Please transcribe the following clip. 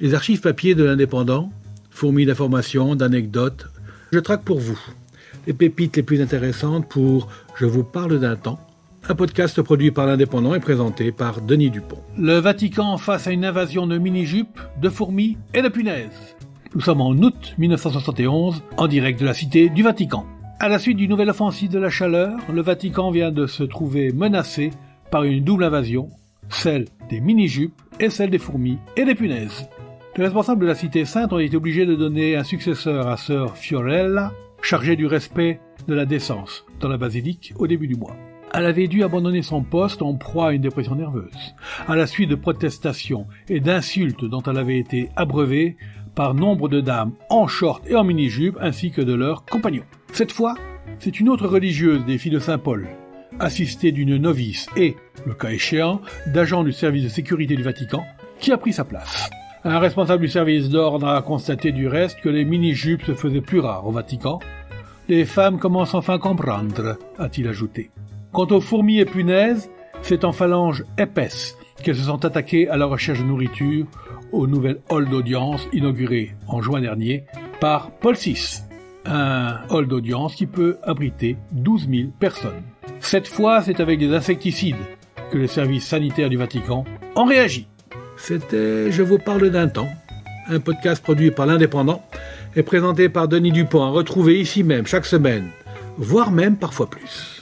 Les archives papier de l'indépendant, fourmis d'informations, d'anecdotes, je traque pour vous les pépites les plus intéressantes pour Je vous parle d'un temps, un podcast produit par l'indépendant et présenté par Denis Dupont. Le Vatican face à une invasion de mini-jupes, de fourmis et de punaises. Nous sommes en août 1971, en direct de la cité du Vatican. À la suite d'une nouvelle offensive de la chaleur, le Vatican vient de se trouver menacé par une double invasion, celle des mini-jupes et celle des fourmis et des punaises. Les responsables de la cité sainte ont été obligés de donner un successeur à sœur Fiorella, chargée du respect de la décence dans la basilique au début du mois. Elle avait dû abandonner son poste en proie à une dépression nerveuse, à la suite de protestations et d'insultes dont elle avait été abreuvée par nombre de dames en short et en mini-jupe ainsi que de leurs compagnons. Cette fois, c'est une autre religieuse des filles de Saint Paul, assistée d'une novice et, le cas échéant, d'agents du service de sécurité du Vatican, qui a pris sa place. Un responsable du service d'ordre a constaté du reste que les mini-jupes se faisaient plus rares au Vatican. Les femmes commencent enfin à comprendre, a-t-il ajouté. Quant aux fourmis et punaises, c'est en phalange épaisse qu'elles se sont attaquées à la recherche de nourriture au nouvel hall d'audience inauguré en juin dernier par Paul VI un hall d'audience qui peut abriter 12 000 personnes. Cette fois, c'est avec des insecticides que les services sanitaires du Vatican ont réagi. C'était Je vous parle d'un temps, un podcast produit par l'Indépendant et présenté par Denis Dupont à retrouver ici même chaque semaine, voire même parfois plus.